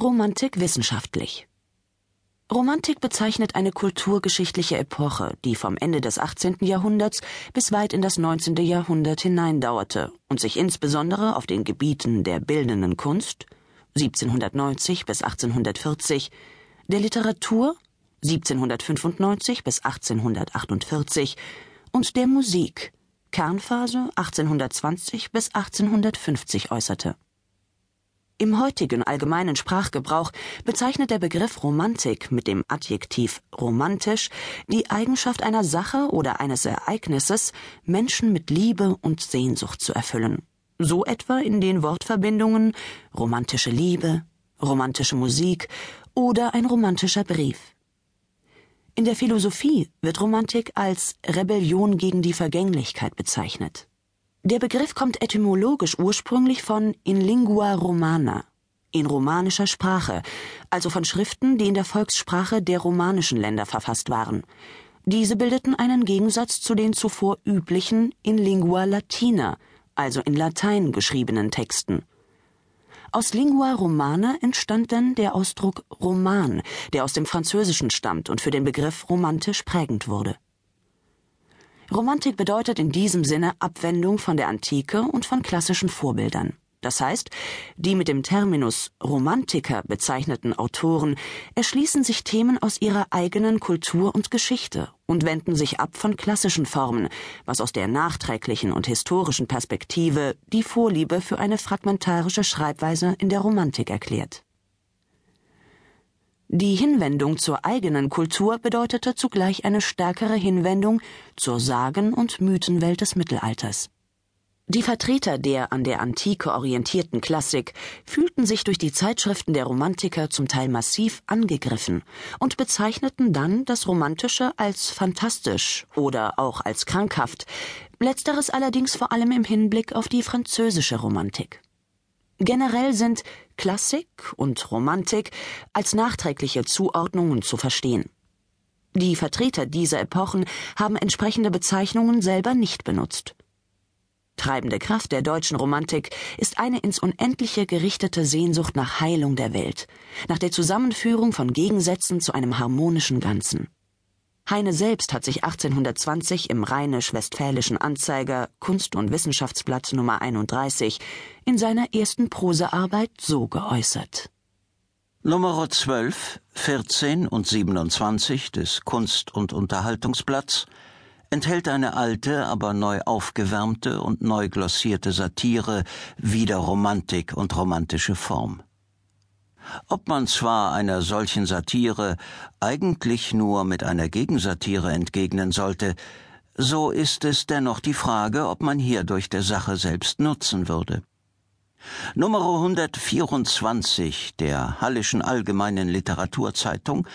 Romantik wissenschaftlich. Romantik bezeichnet eine kulturgeschichtliche Epoche, die vom Ende des 18. Jahrhunderts bis weit in das 19. Jahrhundert hineindauerte und sich insbesondere auf den Gebieten der bildenden Kunst 1790 bis 1840, der Literatur 1795 bis 1848 und der Musik Kernphase 1820 bis 1850 äußerte. Im heutigen allgemeinen Sprachgebrauch bezeichnet der Begriff Romantik mit dem Adjektiv romantisch die Eigenschaft einer Sache oder eines Ereignisses, Menschen mit Liebe und Sehnsucht zu erfüllen. So etwa in den Wortverbindungen romantische Liebe, romantische Musik oder ein romantischer Brief. In der Philosophie wird Romantik als Rebellion gegen die Vergänglichkeit bezeichnet. Der Begriff kommt etymologisch ursprünglich von in lingua romana, in romanischer Sprache, also von Schriften, die in der Volkssprache der romanischen Länder verfasst waren. Diese bildeten einen Gegensatz zu den zuvor üblichen in lingua latina, also in Latein geschriebenen Texten. Aus Lingua Romana entstand dann der Ausdruck Roman, der aus dem Französischen stammt und für den Begriff romantisch prägend wurde. Romantik bedeutet in diesem Sinne Abwendung von der Antike und von klassischen Vorbildern. Das heißt, die mit dem Terminus Romantiker bezeichneten Autoren erschließen sich Themen aus ihrer eigenen Kultur und Geschichte und wenden sich ab von klassischen Formen, was aus der nachträglichen und historischen Perspektive die Vorliebe für eine fragmentarische Schreibweise in der Romantik erklärt. Die Hinwendung zur eigenen Kultur bedeutete zugleich eine stärkere Hinwendung zur Sagen- und Mythenwelt des Mittelalters. Die Vertreter der an der Antike orientierten Klassik fühlten sich durch die Zeitschriften der Romantiker zum Teil massiv angegriffen und bezeichneten dann das Romantische als fantastisch oder auch als krankhaft, letzteres allerdings vor allem im Hinblick auf die französische Romantik. Generell sind Klassik und Romantik als nachträgliche Zuordnungen zu verstehen. Die Vertreter dieser Epochen haben entsprechende Bezeichnungen selber nicht benutzt. Treibende Kraft der deutschen Romantik ist eine ins Unendliche gerichtete Sehnsucht nach Heilung der Welt, nach der Zusammenführung von Gegensätzen zu einem harmonischen Ganzen. Heine selbst hat sich 1820 im Rheinisch-Westfälischen Anzeiger Kunst- und Wissenschaftsblatt Nummer 31 in seiner ersten Prosearbeit so geäußert. Nummer 12, 14 und 27 des Kunst- und Unterhaltungsblatts enthält eine alte, aber neu aufgewärmte und neu glossierte Satire wider Romantik und romantische Form. Ob man zwar einer solchen Satire eigentlich nur mit einer Gegensatire entgegnen sollte, so ist es dennoch die Frage, ob man hierdurch der Sache selbst nutzen würde. Nummer 124 der Hallischen Allgemeinen Literaturzeitung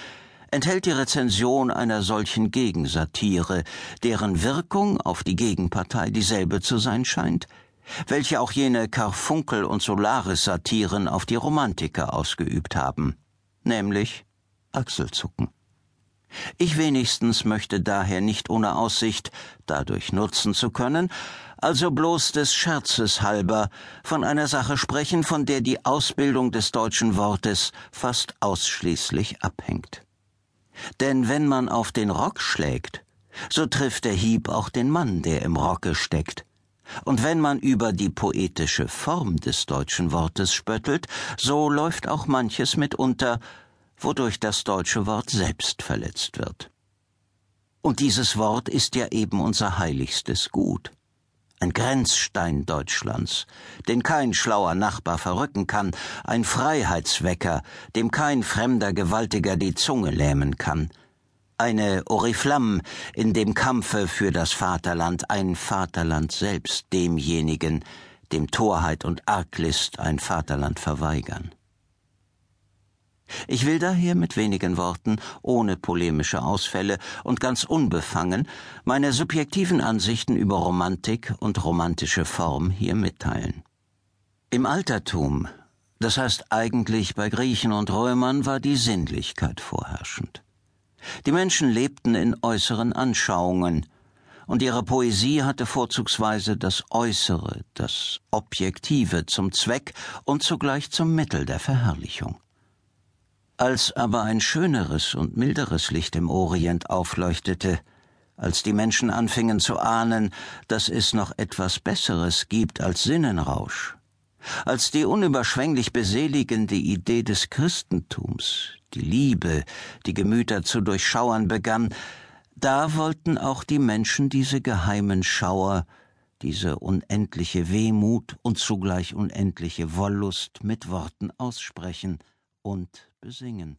enthält die Rezension einer solchen Gegensatire, deren Wirkung auf die Gegenpartei dieselbe zu sein scheint, welche auch jene Karfunkel- und Solaris-Satiren auf die Romantiker ausgeübt haben, nämlich Achselzucken. Ich wenigstens möchte daher nicht ohne Aussicht, dadurch nutzen zu können, also bloß des Scherzes halber von einer Sache sprechen, von der die Ausbildung des deutschen Wortes fast ausschließlich abhängt. Denn wenn man auf den Rock schlägt, so trifft der Hieb auch den Mann, der im Rocke steckt, und wenn man über die poetische Form des deutschen Wortes spöttelt, so läuft auch manches mitunter, wodurch das deutsche Wort selbst verletzt wird. Und dieses Wort ist ja eben unser heiligstes Gut, ein Grenzstein Deutschlands, den kein schlauer Nachbar verrücken kann, ein Freiheitswecker, dem kein fremder Gewaltiger die Zunge lähmen kann, eine Oriflamme in dem Kampfe für das Vaterland, ein Vaterland selbst demjenigen, dem Torheit und Arglist ein Vaterland verweigern. Ich will daher mit wenigen Worten, ohne polemische Ausfälle und ganz unbefangen meine subjektiven Ansichten über Romantik und romantische Form hier mitteilen. Im Altertum, das heißt eigentlich bei Griechen und Römern, war die Sinnlichkeit vorherrschend. Die Menschen lebten in äußeren Anschauungen, und ihre Poesie hatte vorzugsweise das Äußere, das Objektive zum Zweck und zugleich zum Mittel der Verherrlichung. Als aber ein schöneres und milderes Licht im Orient aufleuchtete, als die Menschen anfingen zu ahnen, dass es noch etwas Besseres gibt als Sinnenrausch, als die unüberschwänglich beseligende Idee des Christentums, die Liebe, die Gemüter zu durchschauern begann, da wollten auch die Menschen diese geheimen Schauer, diese unendliche Wehmut und zugleich unendliche Wollust mit Worten aussprechen und besingen.